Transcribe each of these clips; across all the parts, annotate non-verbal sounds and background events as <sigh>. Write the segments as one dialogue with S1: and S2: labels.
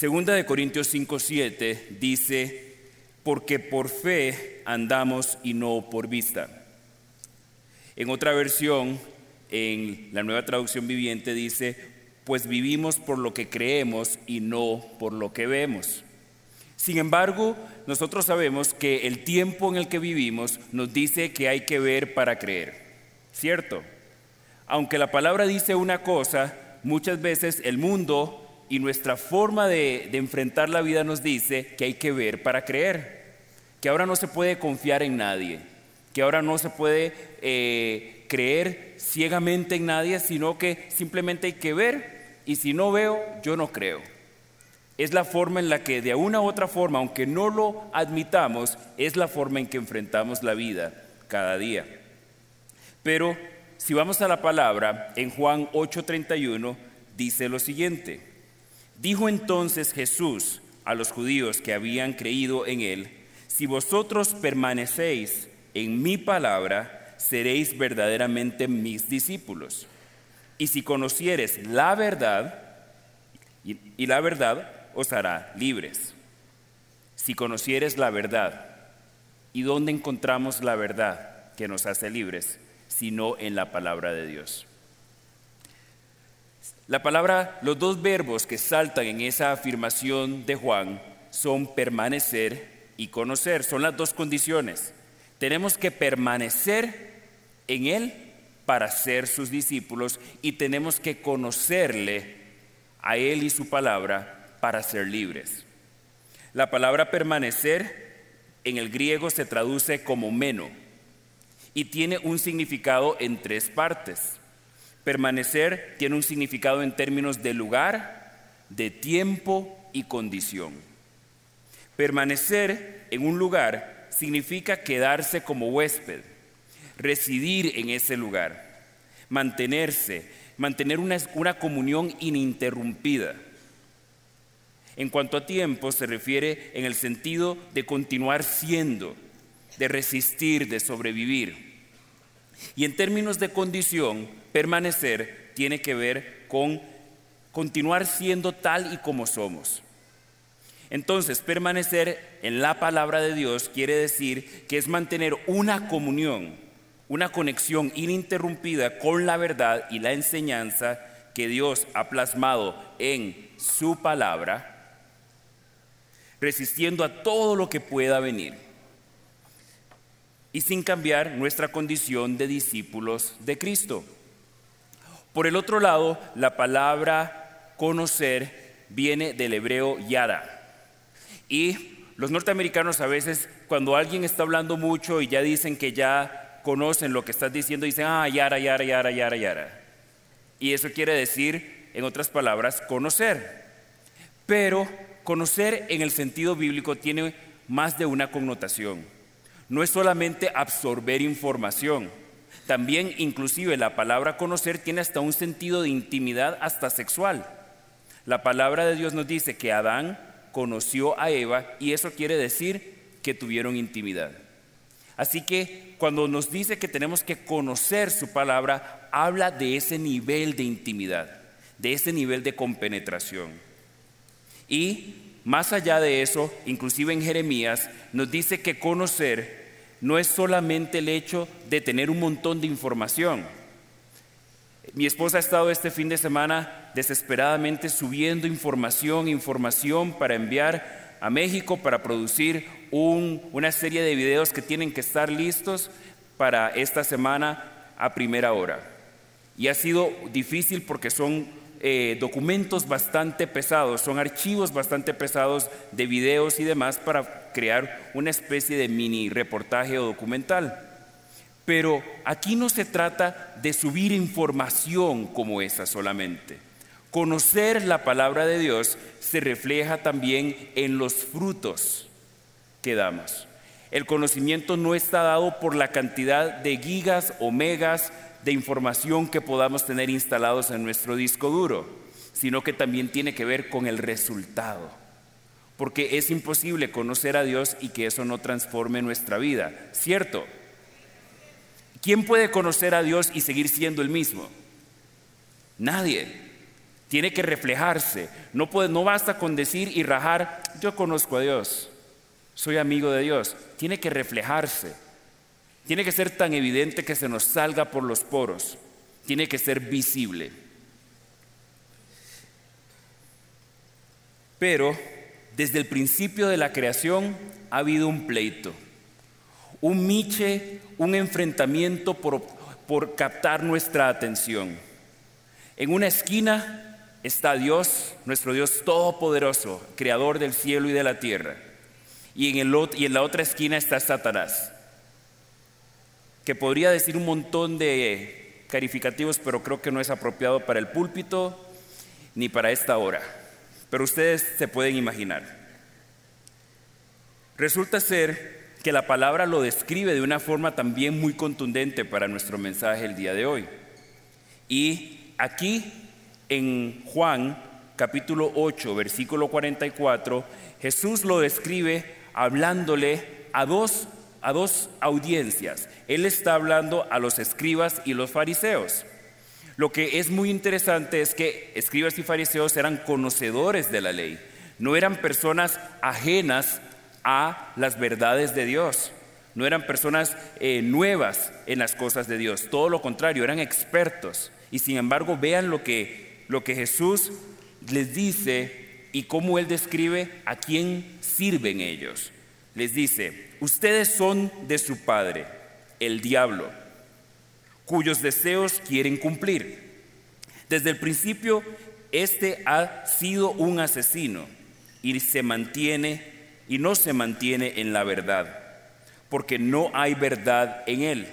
S1: Segunda de Corintios 5:7 dice, porque por fe andamos y no por vista. En otra versión, en la nueva traducción viviente dice, pues vivimos por lo que creemos y no por lo que vemos. Sin embargo, nosotros sabemos que el tiempo en el que vivimos nos dice que hay que ver para creer, ¿cierto? Aunque la palabra dice una cosa, muchas veces el mundo y nuestra forma de, enfrentar la vida nos dice que hay que ver para creer, que ahora no se puede confiar en nadie, que ahora no se puede eh, creer ciegamente en nadie, sino que simplemente hay que ver y si no veo, yo no creo. Es la forma en la que de una u otra forma, aunque no lo admitamos, es la forma en que enfrentamos la vida cada día. Pero si vamos a la palabra, en Juan 8:31 dice lo siguiente. Dijo entonces Jesús a los judíos que habían creído en él, si vosotros permanecéis en mi palabra, seréis verdaderamente mis discípulos. Y si conocieres la verdad, y, la verdad os hará libres. Si conocieres la verdad, ¿y dónde encontramos la verdad que nos hace libres? Sino en la palabra de Dios. La palabra, los dos verbos que saltan en esa afirmación de Juan son permanecer y conocer, son las dos condiciones. Tenemos que permanecer en Él para ser sus discípulos y tenemos que conocerle a Él y su palabra para ser libres. La palabra permanecer en el griego se traduce como meno y tiene un significado en tres partes. Permanecer tiene un significado en términos de lugar, de tiempo y condición. Permanecer en un lugar significa quedarse como huésped, residir en ese lugar, mantenerse, mantener una, una comunión ininterrumpida. En cuanto a tiempo, se refiere en el sentido de continuar siendo, de resistir, de sobrevivir. Y en términos de condición, permanecer tiene que ver con continuar siendo tal y como somos. Entonces, permanecer en la palabra de Dios quiere decir que es mantener una comunión, una conexión ininterrumpida con la verdad y la enseñanza que Dios ha plasmado en su palabra, resistiendo a todo lo que pueda venir y sin cambiar nuestra condición de discípulos de Cristo. Por el otro lado, la palabra conocer viene del hebreo yara. Y los norteamericanos a veces, cuando alguien está hablando mucho y ya dicen que ya conocen lo que estás diciendo, dicen, ah, yara, yara, yara, yara, yara. Y eso quiere decir, en otras palabras, conocer. Pero conocer en el sentido bíblico tiene más de una connotación. No es solamente absorber información, también inclusive la palabra conocer tiene hasta un sentido de intimidad hasta sexual. La palabra de Dios nos dice que Adán conoció a Eva y eso quiere decir que tuvieron intimidad. Así que cuando nos dice que tenemos que conocer su palabra, habla de ese nivel de intimidad, de ese nivel de compenetración. Y más allá de eso, inclusive en Jeremías, nos dice que conocer no es solamente el hecho de tener un montón de información. Mi esposa ha estado este fin de semana desesperadamente subiendo información, información para enviar a México, para producir una serie de videos que tienen que estar listos para esta semana a primera hora. Y ha sido difícil porque son eh, documentos bastante pesados, son archivos bastante pesados de videos y demás para crear una especie de mini reportaje o documental. Pero aquí no se trata de subir información como esa solamente. Conocer la palabra de Dios se refleja también en los frutos que damos. El conocimiento no está dado por la cantidad de gigas o megas de información que podamos tener instalados en nuestro disco duro, sino que también tiene que ver con el resultado porque es imposible conocer a Dios y que eso no transforme nuestra vida, ¿cierto? ¿Quién puede conocer a Dios y seguir siendo el mismo? Nadie. tiene que reflejarse. No, no basta con decir y rajar, yo conozco a Dios, soy amigo de Dios. Tiene que reflejarse. Tiene que ser tan evidente que se nos salga por los poros. Tiene que ser visible. Pero desde el principio de la creación ha habido un pleito, un miche, un enfrentamiento por, por captar nuestra atención. En una esquina está Dios, nuestro Dios todopoderoso, creador del cielo y de la tierra. Y en, el, y en la otra esquina está Satanás, que podría decir un montón de calificativos, pero creo que no es apropiado para el púlpito ni para esta hora pero ustedes se pueden imaginar. Resulta ser que la palabra lo describe de una forma también muy contundente para nuestro mensaje el día de hoy. Y aquí en Juan capítulo 8, versículo 44, Jesús lo describe hablándole a dos, a dos audiencias. Él está hablando a los escribas y los fariseos. Lo que es muy interesante es que escribas y fariseos eran conocedores de la ley, no eran personas ajenas a las verdades de Dios, no eran personas eh, nuevas en las cosas de Dios, todo lo contrario, eran expertos. Y sin embargo, vean lo que, lo que Jesús les dice y cómo Él describe a quién sirven ellos. Les dice, ustedes son de su padre, el diablo cuyos deseos quieren cumplir. Desde el principio, este ha sido un asesino y se mantiene y no se mantiene en la verdad, porque no hay verdad en él.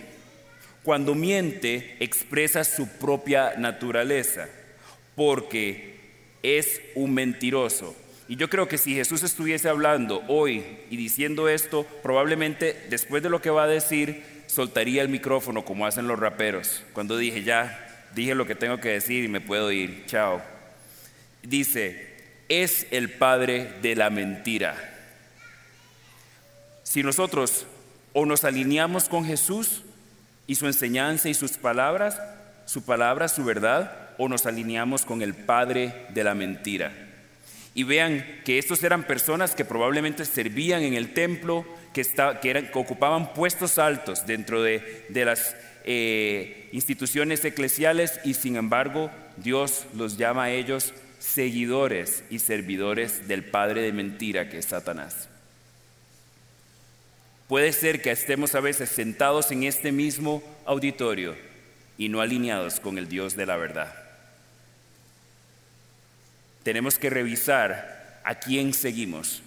S1: Cuando miente, expresa su propia naturaleza, porque es un mentiroso. Y yo creo que si Jesús estuviese hablando hoy y diciendo esto, probablemente después de lo que va a decir, soltaría el micrófono como hacen los raperos. Cuando dije, ya, dije lo que tengo que decir y me puedo ir, chao. Dice, es el padre de la mentira. Si nosotros o nos alineamos con Jesús y su enseñanza y sus palabras, su palabra, su verdad, o nos alineamos con el padre de la mentira. Y vean que estos eran personas que probablemente servían en el templo, que, eran, ocupaban puestos altos dentro de, las eh, instituciones eclesiales y sin embargo Dios los llama a ellos seguidores y servidores del padre de mentira que es Satanás. Puede ser que estemos a veces sentados en este mismo auditorio y no alineados con el Dios de la verdad. Tenemos que revisar a quién seguimos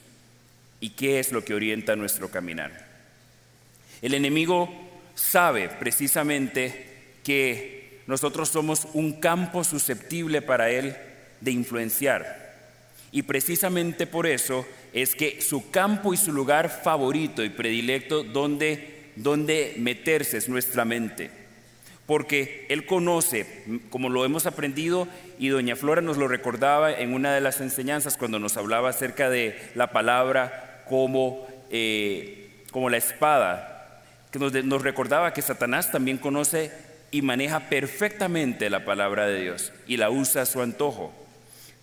S1: y qué es lo que orienta nuestro caminar. El enemigo sabe precisamente que nosotros somos un campo susceptible para él de influenciar. Y precisamente por eso es que su campo y su lugar favorito y predilecto donde, donde meterse es nuestra mente. Porque Él conoce, como lo hemos aprendido, y doña Flora nos lo recordaba en una de las enseñanzas cuando nos hablaba acerca de la palabra como, eh, como la espada, que nos, nos recordaba que Satanás también conoce y maneja perfectamente la palabra de Dios y la usa a su antojo.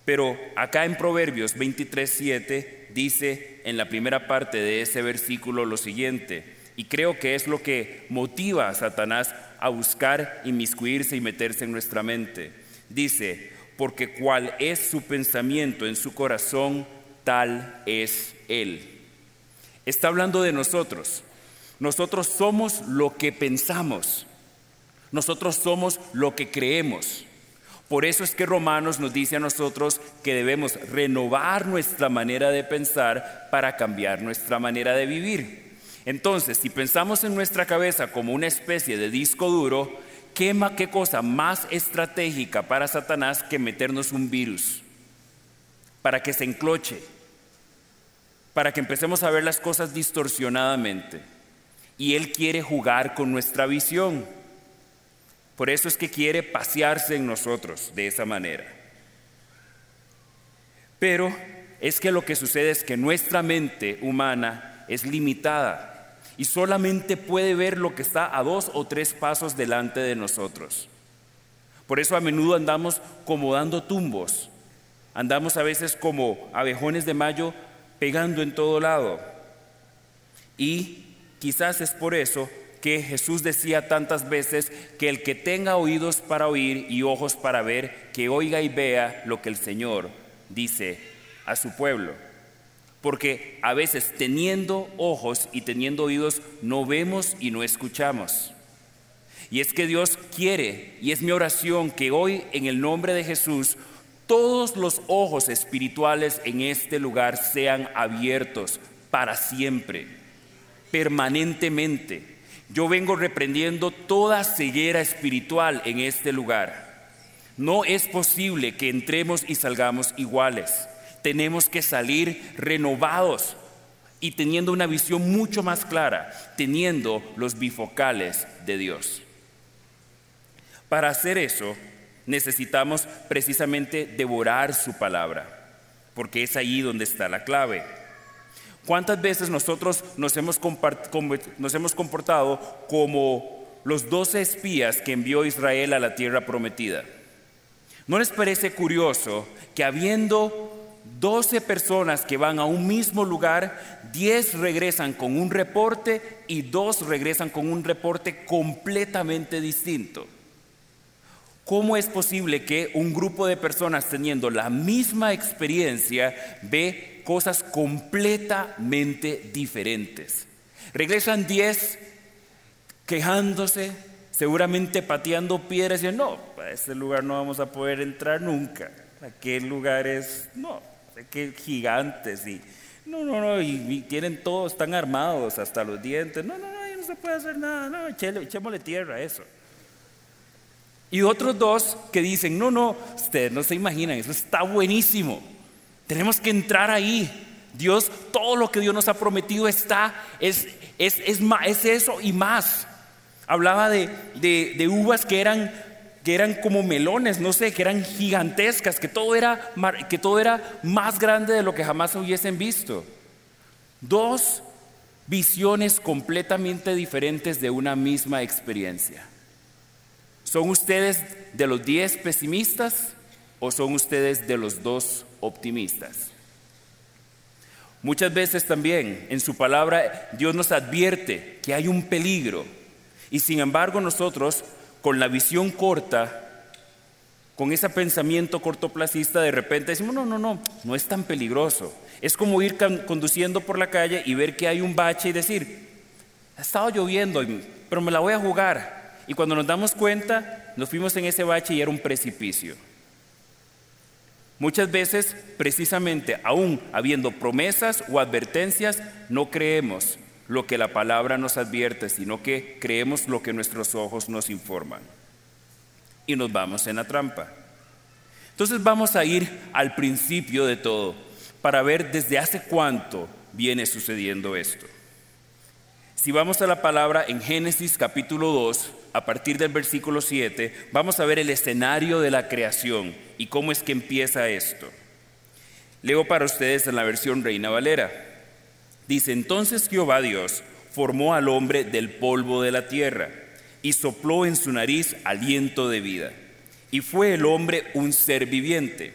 S1: Pero acá en Proverbios 23:7 dice en la primera parte de ese versículo lo siguiente, y creo que es lo que motiva a Satanás a buscar inmiscuirse y meterse en nuestra mente. Dice, porque cual es su pensamiento en su corazón, tal es él. Está hablando de nosotros. Nosotros somos lo que pensamos. Nosotros somos lo que creemos. Por eso es que Romanos nos dice a nosotros que debemos renovar nuestra manera de pensar para cambiar nuestra manera de vivir. Entonces, si pensamos en nuestra cabeza como una especie de disco duro, ¿qué, qué cosa más estratégica para Satanás que meternos un virus? Para que se encloche para que empecemos a ver las cosas distorsionadamente. Y Él quiere jugar con nuestra visión. Por eso es que quiere pasearse en nosotros de esa manera. Pero es que lo que sucede es que nuestra mente humana es limitada y solamente puede ver lo que está a dos o tres pasos delante de nosotros. Por eso a menudo andamos como dando tumbos, andamos a veces como abejones de mayo pegando en todo lado. Y quizás es por eso que Jesús decía tantas veces que el que tenga oídos para oír y ojos para ver, que oiga y vea lo que el Señor dice a su pueblo. Porque a veces teniendo ojos y teniendo oídos no vemos y no escuchamos. Y es que Dios quiere, y es mi oración, que hoy en el nombre de Jesús todos los ojos espirituales en este lugar sean abiertos para siempre, permanentemente yo vengo reprendiendo toda ceguera espiritual en este lugar. No es posible que entremos y salgamos iguales. Tenemos que salir renovados y teniendo una visión mucho más clara, teniendo los bifocales de Dios. Para hacer eso, necesitamos precisamente devorar su palabra, porque es ahí donde está la clave. ¿Cuántas veces nosotros nos hemos, comportado como los doce espías que envió Israel a la tierra prometida? ¿No les parece curioso que habiendo doce personas que van a un mismo lugar, diez regresan con un reporte y dos regresan con un reporte completamente distinto? ¿Cómo es posible que un grupo de personas teniendo la misma experiencia ve cosas completamente diferentes. Regresan diez quejándose, seguramente pateando piedras y no, a ese lugar no vamos a poder entrar nunca. Aquel lugar es, no, que gigantes y no, no, no, y, tienen todos, están armados hasta los dientes. No, no, no, no se puede hacer nada, no, echémosle tierra a eso. Y otros dos que dicen, no, no, ustedes no se imaginan, eso está buenísimo. Tenemos que entrar ahí. Dios, todo lo que Dios nos ha prometido está, es, es, es, es eso y más. Hablaba de, de, uvas que eran, que eran como melones, no sé, que eran gigantescas, que todo, era, que todo era más grande de lo que jamás hubiesen visto. Dos visiones completamente diferentes de una misma experiencia. ¿Son ustedes de los diez pesimistas o son ustedes de los dos optimistas? Muchas veces también en su palabra Dios nos advierte que hay un peligro y sin embargo nosotros con la visión corta, con ese pensamiento cortoplacista de repente decimos, no, no, no, no es tan peligroso. Es como ir conduciendo por la calle y ver que hay un bache y decir, ha estado lloviendo, pero me la voy a jugar. Y cuando nos damos cuenta, nos fuimos en ese bache y era un precipicio. Muchas veces, precisamente, aún habiendo promesas o advertencias, no creemos lo que la palabra nos advierte, sino que creemos lo que nuestros ojos nos informan. Y nos vamos en la trampa. Entonces vamos a ir al principio de todo para ver desde hace cuánto viene sucediendo esto. Si vamos a la palabra en Génesis capítulo 2, a partir del versículo 7, vamos a ver el escenario de la creación y cómo es que empieza esto. Leo para ustedes en la versión Reina Valera. Dice, entonces Jehová Dios formó al hombre del polvo de la tierra y sopló en su nariz aliento de vida. Y fue el hombre un ser viviente.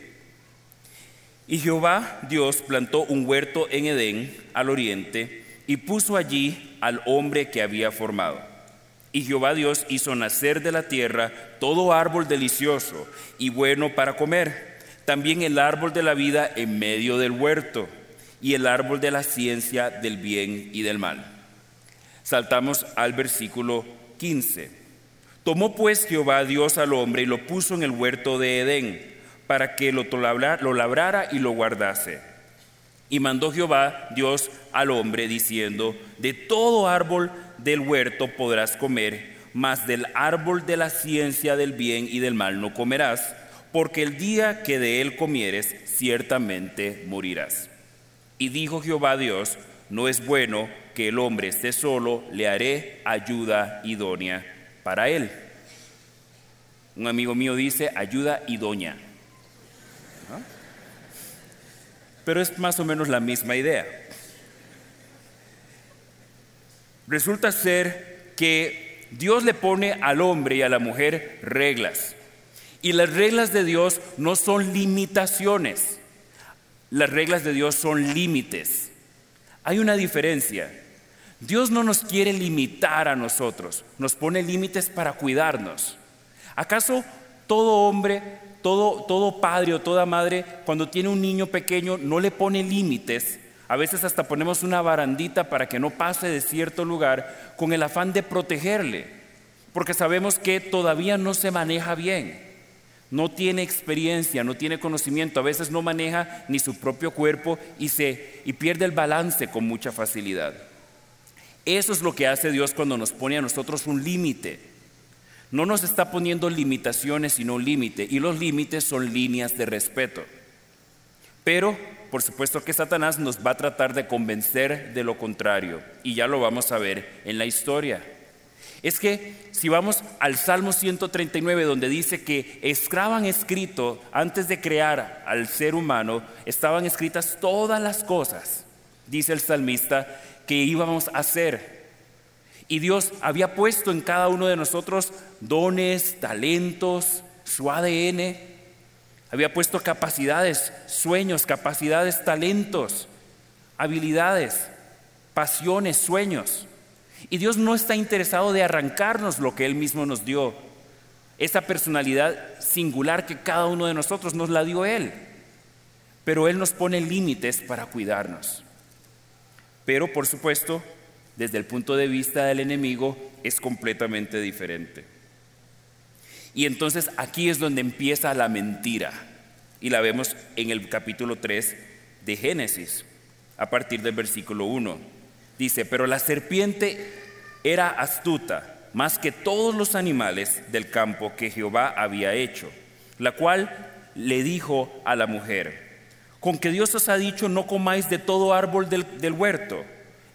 S1: Y Jehová Dios plantó un huerto en Edén al oriente y puso allí al hombre que había formado. Y Jehová Dios hizo nacer de la tierra todo árbol delicioso y bueno para comer, también el árbol de la vida en medio del huerto y el árbol de la ciencia del bien y del mal. Saltamos al versículo 15. Tomó pues Jehová Dios al hombre y lo puso en el huerto de Edén para que lo, lo labrara y lo guardase. Y mandó Jehová Dios al hombre diciendo, de todo árbol del huerto podrás comer, mas del árbol de la ciencia del bien y del mal no comerás, porque el día que de él comieres, ciertamente morirás. Y dijo Jehová Dios, no es bueno que el hombre esté solo, le haré ayuda idónea para él. Un amigo mío dice ayuda idónea pero es más o menos la misma idea. Resulta ser que Dios le pone al hombre y a la mujer reglas Y las reglas de Dios no son limitaciones. Las reglas de Dios son límites. Hay una diferencia. Dios no nos quiere limitar a nosotros, nos pone límites para cuidarnos. ¿Acaso todo hombre, todo, todo padre o toda madre, cuando tiene un niño pequeño, no le pone límites? A veces hasta ponemos una barandita para que no pase de cierto lugar con el afán de protegerle, porque sabemos que todavía no se maneja bien no tiene experiencia, no tiene conocimiento, a veces no maneja ni su propio cuerpo y, se, y pierde el balance con mucha facilidad. Eso es lo que hace Dios cuando nos pone a nosotros un límite. No nos está poniendo limitaciones, sino un límite. Y los límites son líneas de respeto. Pero, por supuesto que Satanás nos va a tratar de convencer de lo contrario. Y ya lo vamos a ver en la historia es que si vamos al Salmo 139, donde dice que estaban escrito, antes de crear al ser humano, estaban escritas todas las cosas, dice el salmista, que íbamos a hacer. Y Dios había puesto en cada uno de nosotros dones, talentos, su ADN, había puesto capacidades, sueños, capacidades, talentos, habilidades, pasiones, sueños. Y Dios no está interesado de arrancarnos lo que Él mismo nos dio. Esa personalidad singular que cada uno de nosotros nos la dio Él. Pero Él nos pone límites para cuidarnos. Pero por supuesto, desde el punto de vista del enemigo, es completamente diferente. Y entonces aquí es donde empieza la mentira. Y la vemos en el capítulo 3 de Génesis, a partir del versículo 1. Dice, pero la serpiente era astuta más que todos los animales del campo que Jehová había hecho, la cual le dijo a la mujer, con que Dios os ha dicho no comáis de todo árbol del, huerto.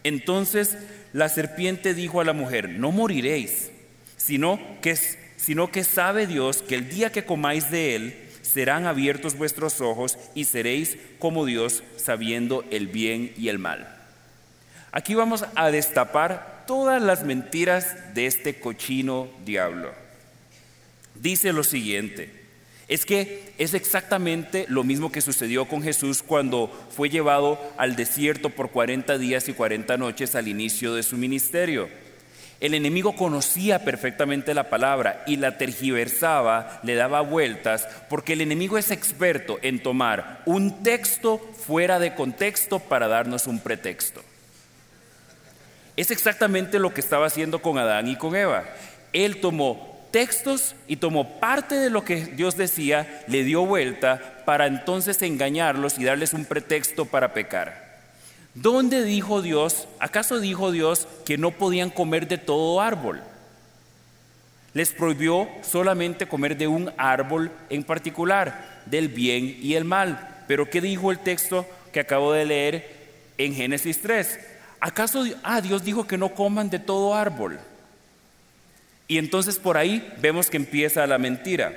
S1: Entonces la serpiente dijo a la mujer, no moriréis, sino que, sino que sabe Dios que el día que comáis de él, serán abiertos vuestros ojos y seréis como Dios sabiendo el bien y el mal. Aquí vamos a destapar todas las mentiras de este cochino diablo. Dice lo siguiente, es que es exactamente lo mismo que sucedió con Jesús cuando fue llevado al desierto por 40 días y 40 noches al inicio de su ministerio. El enemigo conocía perfectamente la palabra y la tergiversaba, le daba vueltas, porque el enemigo es experto en tomar un texto fuera de contexto para darnos un pretexto. Es exactamente lo que estaba haciendo con Adán y con Eva. Él tomó textos y tomó parte de lo que Dios decía, le dio vuelta para entonces engañarlos y darles un pretexto para pecar. ¿Dónde dijo Dios? ¿Acaso dijo Dios que no podían comer de todo árbol? Les prohibió solamente comer de un árbol en particular, del bien y el mal. Pero ¿qué dijo el texto que acabo de leer en Génesis 3? ¿Acaso ah, Dios dijo que no coman de todo árbol? Y entonces por ahí vemos que empieza la mentira.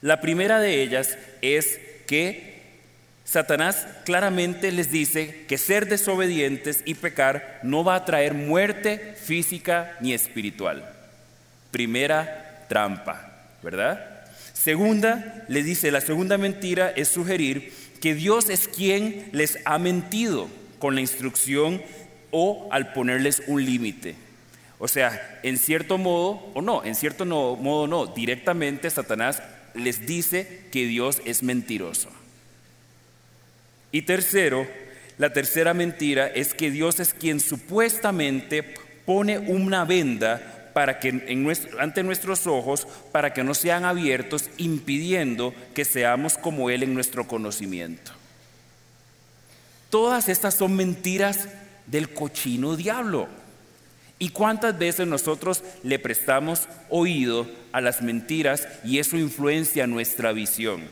S1: La primera de ellas es que Satanás claramente les dice que ser desobedientes y pecar no va a traer muerte física ni espiritual. Primera trampa, ¿verdad? Segunda, le dice, la segunda mentira es sugerir que Dios es quien les ha mentido con la instrucción o al ponerles un límite. O sea, en cierto modo, o no, en cierto modo no, directamente Satanás les dice que Dios es mentiroso. Y tercero, la tercera mentira es que Dios es quien supuestamente pone una venda para que ante nuestros ojos para que no sean abiertos, impidiendo que seamos como Él en nuestro conocimiento. Todas estas son mentiras del cochino diablo. ¿Y cuántas veces nosotros le prestamos oído a las mentiras y eso influencia nuestra visión?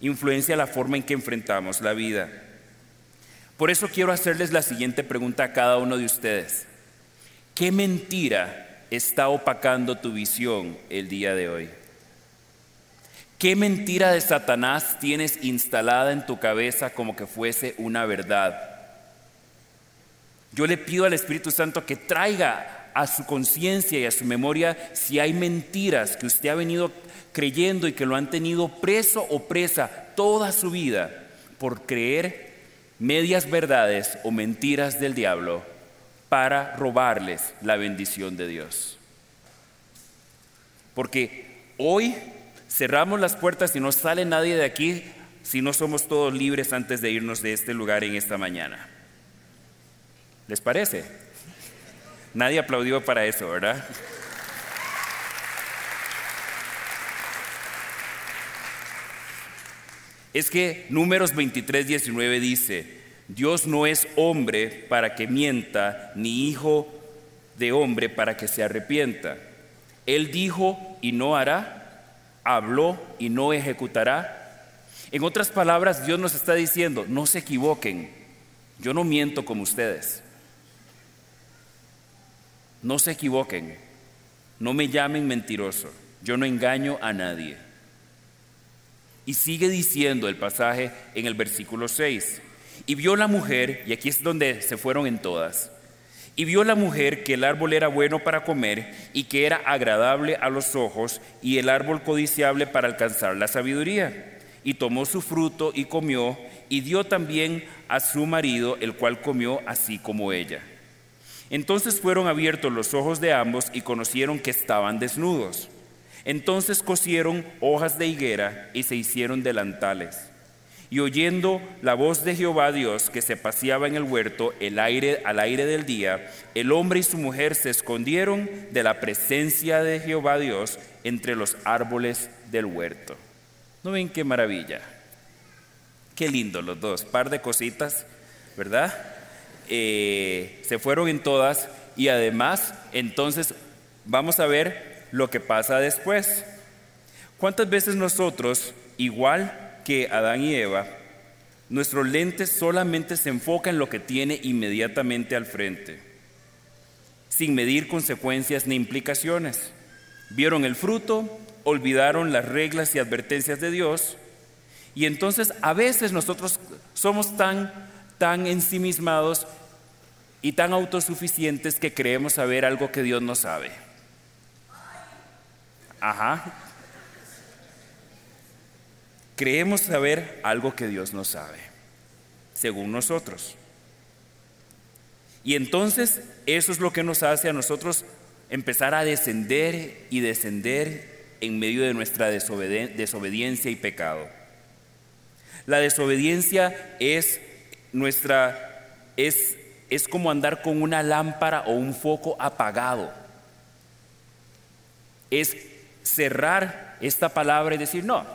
S1: Influencia la forma en que enfrentamos la vida. Por eso quiero hacerles la siguiente pregunta a cada uno de ustedes. ¿Qué mentira está opacando tu visión el día de hoy? ¿Qué mentira de Satanás tienes instalada en tu cabeza como que fuese una verdad? Yo le pido al Espíritu Santo que traiga a su conciencia y a su memoria si hay mentiras que usted ha venido creyendo y que lo han tenido preso o presa toda su vida por creer medias verdades o mentiras del diablo para robarles la bendición de Dios. Porque hoy cerramos las puertas y no sale nadie de aquí si no somos todos libres antes de irnos de este lugar en esta mañana. ¿Les parece? Nadie aplaudió para eso, ¿verdad? Es que números 23, 19 dice, Dios no es hombre para que mienta, ni hijo de hombre para que se arrepienta. Él dijo y no hará, habló y no ejecutará. En otras palabras, Dios nos está diciendo, no se equivoquen, yo no miento como ustedes. No se equivoquen, no me llamen mentiroso, yo no engaño a nadie. Y sigue diciendo el pasaje en el versículo 6. Y vio la mujer, y aquí es donde se fueron en todas, y vio la mujer que el árbol era bueno para comer y que era agradable a los ojos y el árbol codiciable para alcanzar la sabiduría. Y tomó su fruto y comió y dio también a su marido, el cual comió así como ella. Entonces fueron abiertos los ojos de ambos y conocieron que estaban desnudos. Entonces cosieron hojas de higuera y se hicieron delantales. Y oyendo la voz de Jehová Dios que se paseaba en el huerto el aire, al aire del día, el hombre y su mujer se escondieron de la presencia de Jehová Dios entre los árboles del huerto. ¿No ven qué maravilla? Qué lindo los dos, par de cositas, ¿verdad? Eh, se fueron en todas y además entonces vamos a ver lo que pasa después. ¿Cuántas veces nosotros, igual que Adán y Eva, nuestro lente solamente se enfoca en lo que tiene inmediatamente al frente, sin medir consecuencias ni implicaciones. Vieron el fruto, olvidaron las reglas y advertencias de Dios, y entonces a veces nosotros somos tan, tan ensimismados y tan autosuficientes que creemos saber algo que Dios no sabe. Ajá. Creemos saber algo que Dios no sabe, según nosotros. Y entonces eso es lo que nos hace a nosotros empezar a descender y descender en medio de nuestra desobediencia y pecado. La desobediencia es nuestra es es como andar con una lámpara o un foco apagado. Es cerrar esta palabra y decir, "No,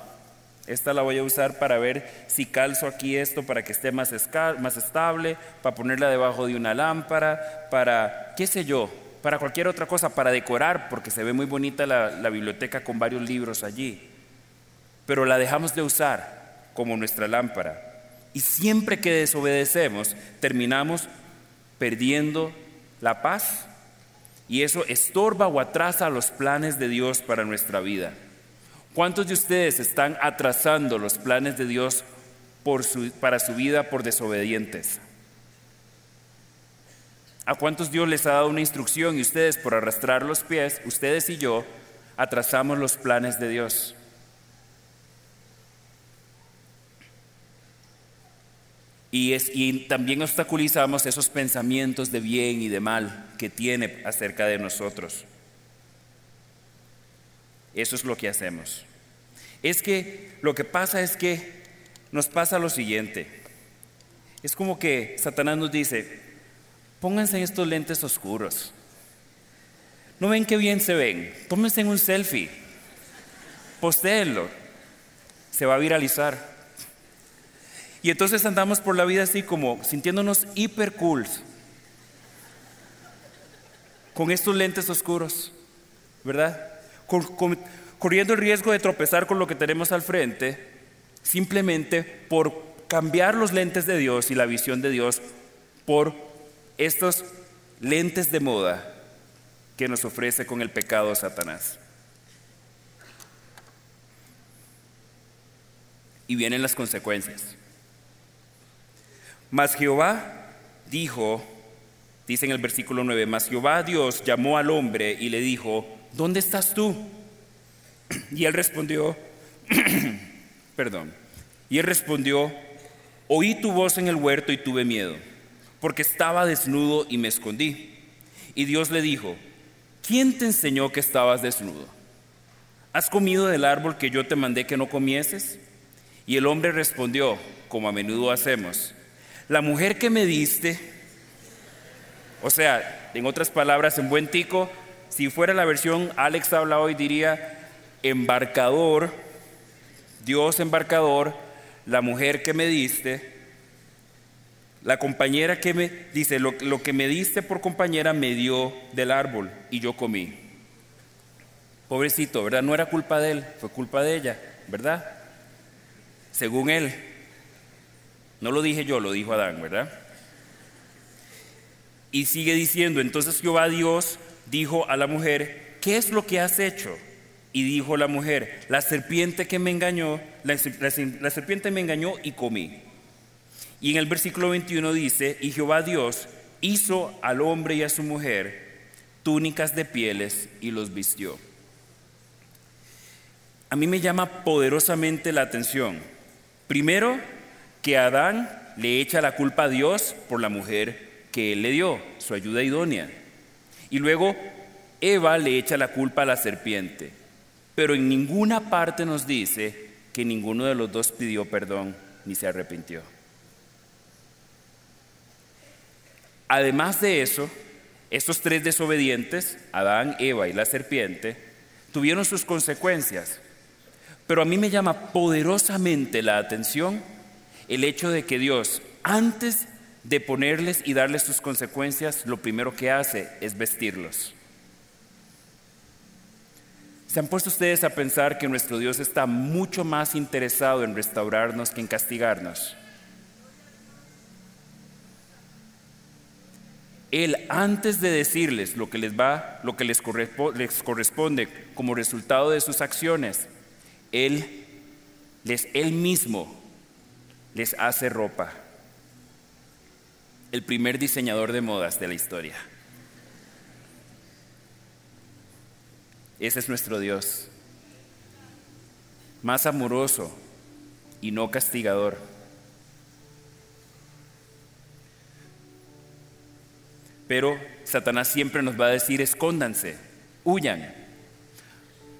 S1: esta la voy a usar para ver si calzo aquí esto para que esté más, más estable, para ponerla debajo de una lámpara, para, qué sé yo, para cualquier otra cosa, para decorar, porque se ve muy bonita la, la biblioteca con varios libros allí. Pero la dejamos de usar como nuestra lámpara. Y siempre que desobedecemos, terminamos perdiendo la paz y eso estorba o atrasa los planes de Dios para nuestra vida. ¿Cuántos de ustedes están atrasando los planes de Dios para su vida por desobedientes? ¿A cuántos Dios les ha dado una instrucción y ustedes por arrastrar los pies, ustedes y yo, atrasamos los planes de Dios? Y, también obstaculizamos esos pensamientos de bien y de mal que tiene acerca de nosotros. Eso es lo que hacemos. Es que lo que pasa es que nos pasa lo siguiente. Es como que Satanás nos dice, pónganse estos lentes oscuros. ¿No ven qué bien se ven? Tómense en un selfie. Postéenlo. Se va a viralizar. Y entonces andamos por la vida así como sintiéndonos hiper cool. Con estos lentes oscuros. ¿Verdad? Corriendo el riesgo de tropezar con lo que tenemos al frente, simplemente por cambiar los lentes de Dios y la visión de Dios por estos lentes de moda que nos ofrece con el pecado Satanás. Y vienen las consecuencias. Mas Jehová dijo Dice en el versículo 9, mas Jehová Dios llamó al hombre y le dijo, ¿dónde estás tú? Y él respondió, <clears throat> perdón, y él respondió, oí tu voz en el huerto y tuve miedo, porque estaba desnudo y me escondí. Y Dios le dijo, ¿quién te enseñó que estabas desnudo? ¿Has comido del árbol que yo te mandé que no comieses? Y el hombre respondió, como a menudo hacemos, la mujer que me diste, o sea, en otras palabras, en buen tico, si fuera la versión Alex habla hoy, diría, embarcador, Dios embarcador, la mujer que me diste, la compañera que me dice, lo, que me diste por compañera me dio del árbol y yo comí. Pobrecito, ¿verdad? No era culpa de él, fue culpa de ella, ¿verdad? Según él. No lo dije yo, lo dijo Adán, ¿verdad? Y sigue diciendo, entonces Jehová Dios dijo a la mujer, ¿qué es lo que has hecho? Y dijo la mujer, la serpiente que me engañó, la, serpiente me engañó y comí. Y en el versículo 21 dice, y Jehová Dios hizo al hombre y a su mujer túnicas de pieles y los vistió. A mí me llama poderosamente la atención. Primero, que Adán le echa la culpa a Dios por la mujer que él le dio, su ayuda idónea. Y luego Eva le echa la culpa a la serpiente pero en ninguna parte nos dice que ninguno de los dos pidió perdón ni se arrepintió. Además de eso, estos tres desobedientes, Adán, Eva y la serpiente, tuvieron sus consecuencias. Pero a mí me llama poderosamente la atención el hecho de que Dios, antes de ponerles y darles sus consecuencias, lo primero que hace es vestirlos. ¿Se han puesto ustedes a pensar que nuestro Dios está mucho más interesado en restaurarnos que en castigarnos? Él antes de decirles lo que les va, lo que les, corresponde como resultado de sus acciones, él les él mismo les hace ropa. El primer diseñador de modas de la historia. Ese es nuestro Dios. Más amoroso y no castigador. Pero Satanás siempre nos va a decir, escóndanse, huyan.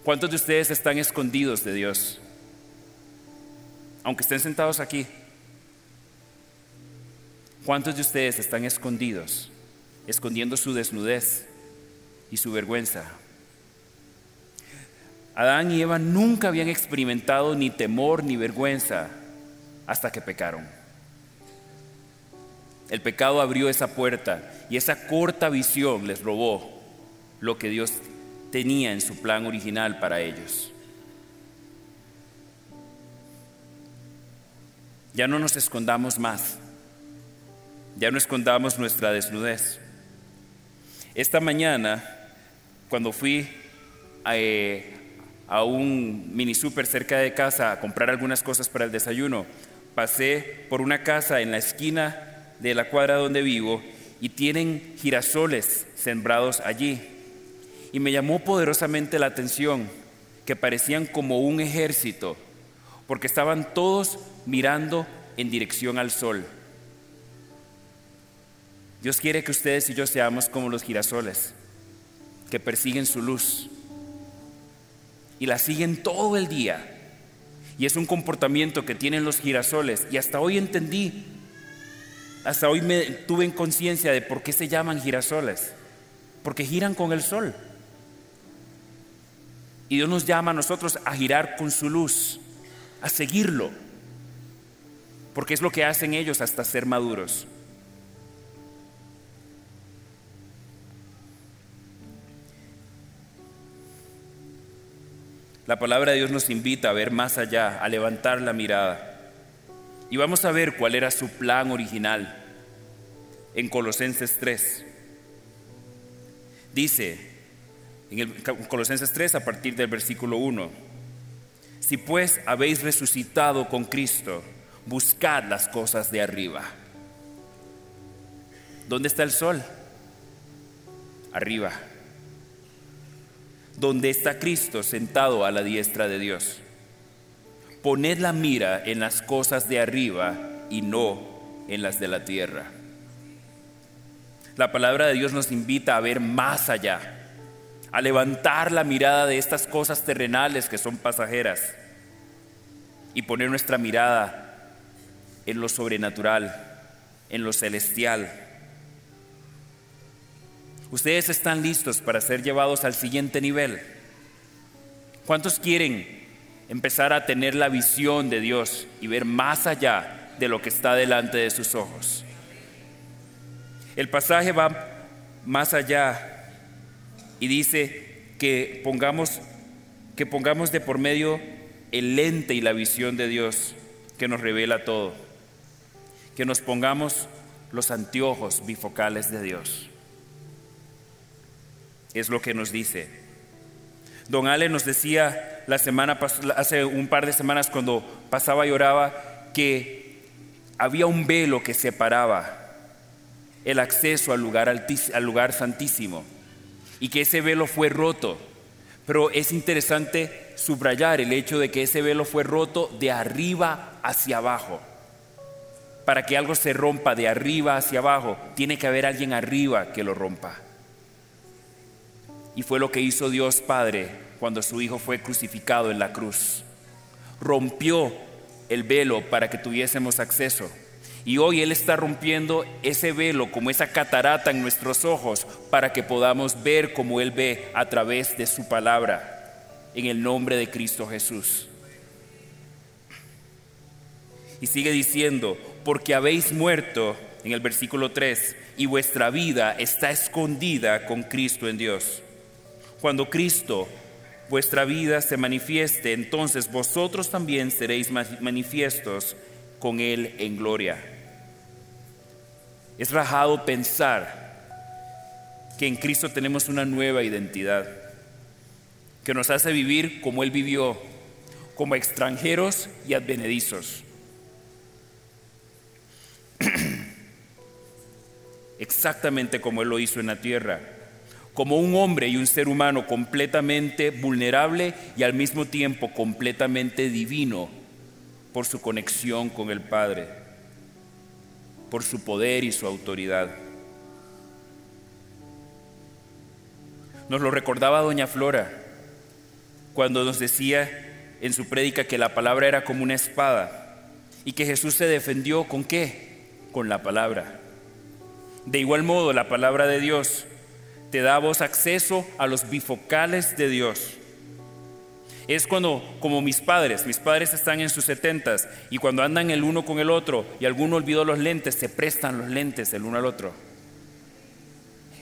S1: ¿Cuántos de ustedes están escondidos de Dios? Aunque estén sentados aquí. ¿Cuántos de ustedes están escondidos, escondiendo su desnudez y su vergüenza? Adán y Eva nunca habían experimentado ni temor ni vergüenza hasta que pecaron. El pecado abrió esa puerta y esa corta visión les robó lo que Dios tenía en su plan original para ellos. Ya no nos escondamos más, ya no escondamos nuestra desnudez. Esta mañana, cuando fui a, eh, a un mini super cerca de casa a comprar algunas cosas para el desayuno. Pasé por una casa en la esquina de la cuadra donde vivo y tienen girasoles sembrados allí. Y me llamó poderosamente la atención que parecían como un ejército, porque estaban todos mirando en dirección al sol. Dios quiere que ustedes y yo seamos como los girasoles, que persiguen su luz y la siguen todo el día. Y es un comportamiento que tienen los girasoles. Y hasta hoy entendí, hasta hoy me tuve en conciencia de por qué se llaman girasoles. Porque giran con el sol. Y Dios nos llama a nosotros a girar con su luz, a seguirlo. Porque es lo que hacen ellos hasta ser maduros. La palabra de Dios nos invita a ver más allá, a levantar la mirada. Y vamos a ver cuál era su plan original en Colosenses 3. Dice en el Colosenses 3 a partir del versículo 1, si pues habéis resucitado con Cristo, buscad las cosas de arriba. ¿Dónde está el sol? arriba, donde está Cristo sentado a la diestra de Dios. Poned la mira en las cosas de arriba y no en las de la tierra. La palabra de Dios nos invita a ver más allá, a levantar la mirada de estas cosas terrenales que son pasajeras y poner nuestra mirada en lo sobrenatural, en lo celestial. Ustedes están listos para ser llevados al siguiente nivel. ¿Cuántos quieren empezar a tener la visión de Dios y ver más allá de lo que está delante de sus ojos? El pasaje va más allá y dice que pongamos que pongamos de por medio el lente y la visión de Dios que nos revela todo. Que nos pongamos los anteojos bifocales de Dios. Es lo que nos dice. Don Ale nos decía la semana hace un par de semanas cuando pasaba y oraba que había un velo que separaba el acceso al lugar, al lugar santísimo y que ese velo fue roto. Pero es interesante subrayar el hecho de que ese velo fue roto de arriba hacia abajo. Para que algo se rompa de arriba hacia abajo, tiene que haber alguien arriba que lo rompa. Y fue lo que hizo Dios Padre cuando su Hijo fue crucificado en la cruz. Rompió el velo para que tuviésemos acceso. Y hoy Él está rompiendo ese velo como esa catarata en nuestros ojos para que podamos ver como Él ve a través de su palabra en el nombre de Cristo Jesús. Y sigue diciendo, porque habéis muerto, en el versículo 3, y vuestra vida está escondida con Cristo en Dios. Cuando Cristo, vuestra vida, se manifieste, entonces vosotros también seréis manifiestos con Él en gloria. Es rajado pensar que en Cristo tenemos una nueva identidad que nos hace vivir como Él vivió, como extranjeros y advenedizos. <clears throat> Exactamente como Él lo hizo en la tierra, como un hombre y un ser humano completamente vulnerable y al mismo tiempo completamente divino por su conexión con el Padre, por su poder y su autoridad. Nos lo recordaba doña Flora cuando nos decía en su prédica que la palabra era como una espada y que Jesús se defendió con qué? Con la palabra. De igual modo, la palabra de Dios te da vos acceso a los bifocales de Dios. Es cuando, como mis padres, mis padres están en sus setentas y cuando andan el uno con el otro y alguno olvidó los lentes, se prestan los lentes el uno al otro.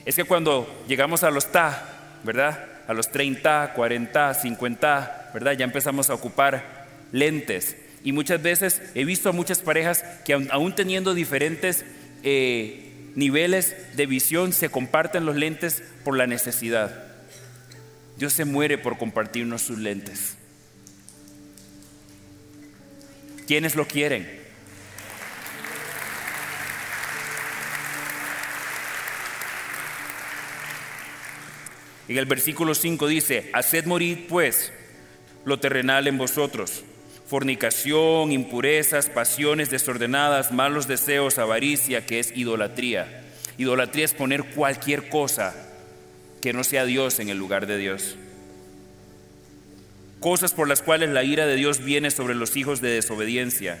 S1: Es que cuando llegamos a los ta, ¿verdad? a los 30, 40, 50, ¿verdad? Ya empezamos a ocupar lentes. Y muchas veces he visto a muchas parejas que aún teniendo diferentes eh, niveles de visión, se comparten los lentes por la necesidad. Dios se muere por compartirnos sus lentes. ¿Quiénes lo quieren? En el versículo 5 dice, haced morir pues lo terrenal en vosotros, fornicación, impurezas, pasiones desordenadas, malos deseos, avaricia, que es idolatría. Idolatría es poner cualquier cosa que no sea Dios en el lugar de Dios. Cosas por las cuales la ira de Dios viene sobre los hijos de desobediencia,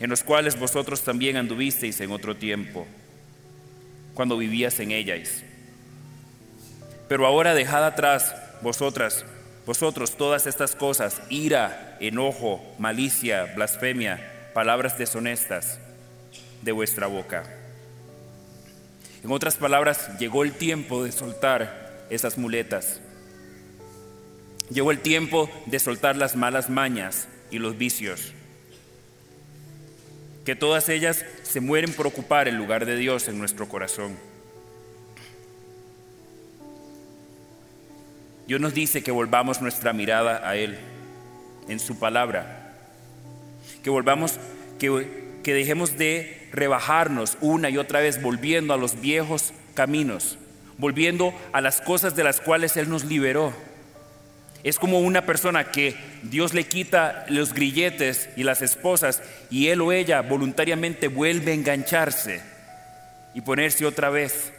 S1: en los cuales vosotros también anduvisteis en otro tiempo, cuando vivías en ellas pero ahora dejad atrás vosotras, vosotros todas estas cosas, ira, enojo, malicia, blasfemia, palabras deshonestas de vuestra boca. En otras palabras, llegó el tiempo de soltar esas muletas. Llegó el tiempo de soltar las malas mañas y los vicios. Que todas ellas se mueren por ocupar el lugar de Dios en nuestro corazón. Dios nos dice que volvamos nuestra mirada a Él, en su palabra. Que volvamos, que, que dejemos de rebajarnos una y otra vez volviendo a los viejos caminos, volviendo a las cosas de las cuales Él nos liberó. Es como una persona que Dios le quita los grilletes y las esposas y él o ella voluntariamente vuelve a engancharse y ponerse otra vez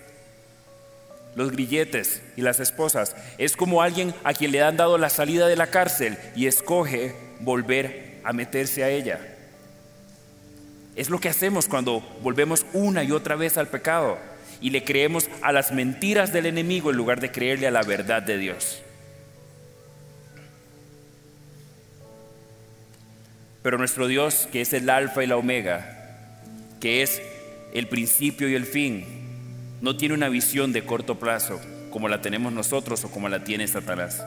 S1: los grilletes y las esposas. Es como alguien a quien le han dado la salida de la cárcel y escoge volver a meterse a ella. Es lo que hacemos cuando volvemos una y otra vez al pecado y le creemos a las mentiras del enemigo en lugar de creerle a la verdad de Dios. Pero nuestro Dios, que es el alfa y la omega, que es el principio y el fin, no tiene una visión de corto plazo como la tenemos nosotros o como la tiene Satanás.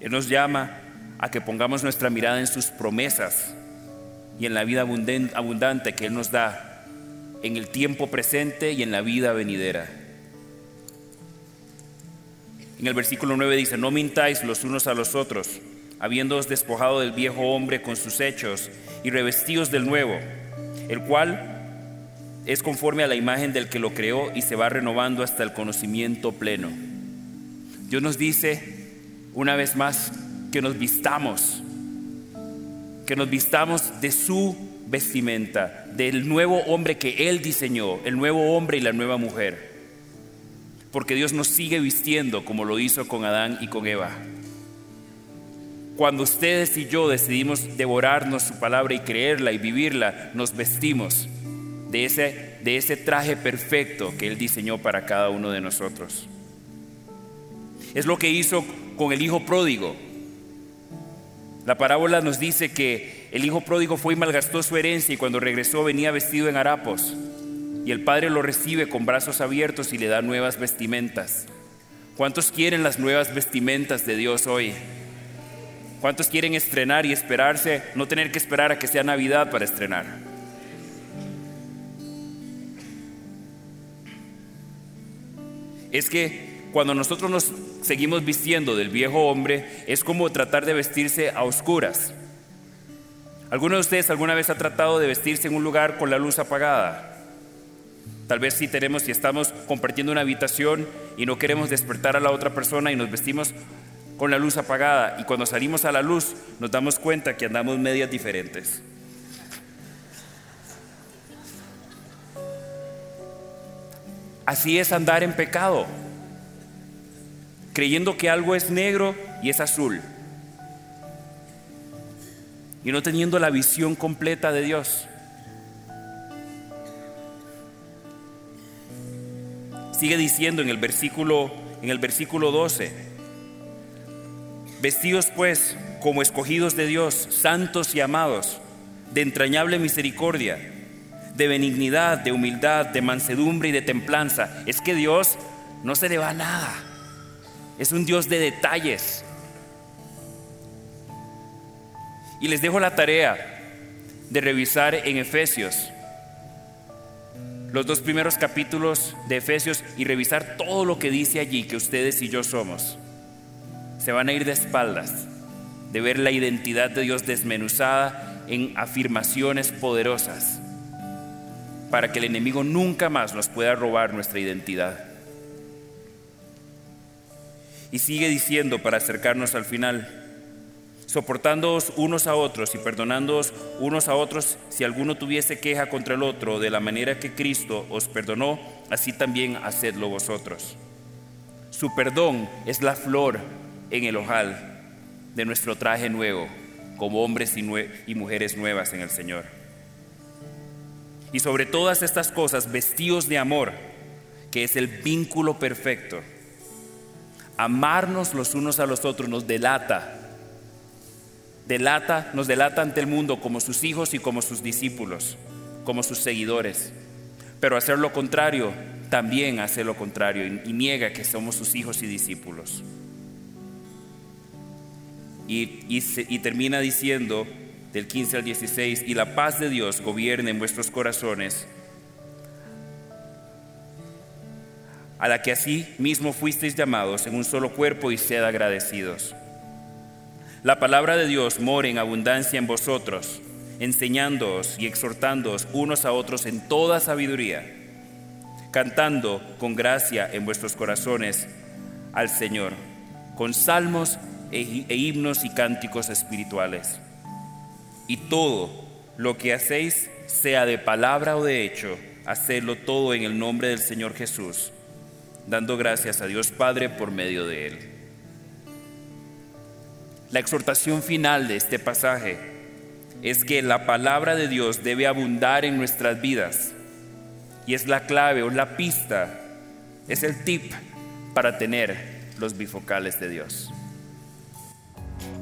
S1: Él nos llama a que pongamos nuestra mirada en sus promesas y en la vida abundante que Él nos da en el tiempo presente y en la vida venidera. En el versículo 9 dice, no mintáis los unos a los otros habiéndoos despojado del viejo hombre con sus hechos y revestidos del nuevo, el cual es conforme a la imagen del que lo creó y se va renovando hasta el conocimiento pleno. Dios nos dice una vez más que nos vistamos, que nos vistamos de su vestimenta, del nuevo hombre que Él diseñó, el nuevo hombre y la nueva mujer. Porque Dios nos sigue vistiendo como lo hizo con Adán y con Eva. Cuando ustedes y yo decidimos devorarnos su palabra y creerla y vivirla, nos vestimos de ese, de ese traje perfecto que Él diseñó para cada uno de nosotros. Es lo que hizo con el hijo pródigo. La parábola nos dice que el hijo pródigo fue y malgastó su herencia y cuando regresó venía vestido en harapos. Y el padre lo recibe con brazos abiertos y le da nuevas vestimentas. ¿Cuántos quieren las nuevas vestimentas de Dios hoy? ¿Cuántos quieren estrenar y esperarse, no tener que esperar a que sea Navidad para estrenar? Es que cuando nosotros nos seguimos vistiendo del viejo hombre, es como tratar de vestirse a oscuras. ¿Alguno de ustedes alguna vez ha tratado de vestirse en un lugar con la luz apagada? Tal vez si tenemos y estamos compartiendo una habitación y no queremos despertar a la otra persona y nos vestimos con la luz apagada y cuando salimos a la luz nos damos cuenta que andamos medias diferentes. Así es andar en pecado, creyendo que algo es negro y es azul, y no teniendo la visión completa de Dios. Sigue diciendo en el versículo en el versículo 12 Vestidos pues como escogidos de Dios, santos y amados, de entrañable misericordia, de benignidad, de humildad, de mansedumbre y de templanza. Es que Dios no se le va nada. Es un Dios de detalles. Y les dejo la tarea de revisar en Efesios los dos primeros capítulos de Efesios y revisar todo lo que dice allí que ustedes y yo somos se van a ir de espaldas de ver la identidad de Dios desmenuzada en afirmaciones poderosas para que el enemigo nunca más nos pueda robar nuestra identidad. Y sigue diciendo para acercarnos al final, soportándoos unos a otros y perdonándoos unos a otros si alguno tuviese queja contra el otro, de la manera que Cristo os perdonó, así también hacedlo vosotros. Su perdón es la flor en el ojal de nuestro traje nuevo como hombres y, mujeres nuevas en el Señor. Y sobre todas estas cosas, vestidos de amor, que es el vínculo perfecto. Amarnos los unos a los otros nos delata, delata, nos delata ante el mundo como sus hijos y como sus discípulos, como sus seguidores. Pero hacer lo contrario también hace lo contrario y niega que somos sus hijos y discípulos. Y, termina diciendo del 15 al 16, y la paz de Dios gobierne en vuestros corazones, a la que así mismo fuisteis llamados en un solo cuerpo y sed agradecidos. La palabra de Dios more en abundancia en vosotros, enseñándoos y exhortándoos unos a otros en toda sabiduría cantando con gracia en vuestros corazones al Señor, con salmos e, e himnos y cánticos espirituales. Y todo lo que hacéis, sea de palabra o de hecho, hacedlo todo en el nombre del Señor Jesús, dando gracias a Dios Padre por medio de Él. La exhortación final de este pasaje es que la palabra de Dios debe abundar en nuestras vidas y es la clave o la pista, es el tip para tener los bifocales de Dios.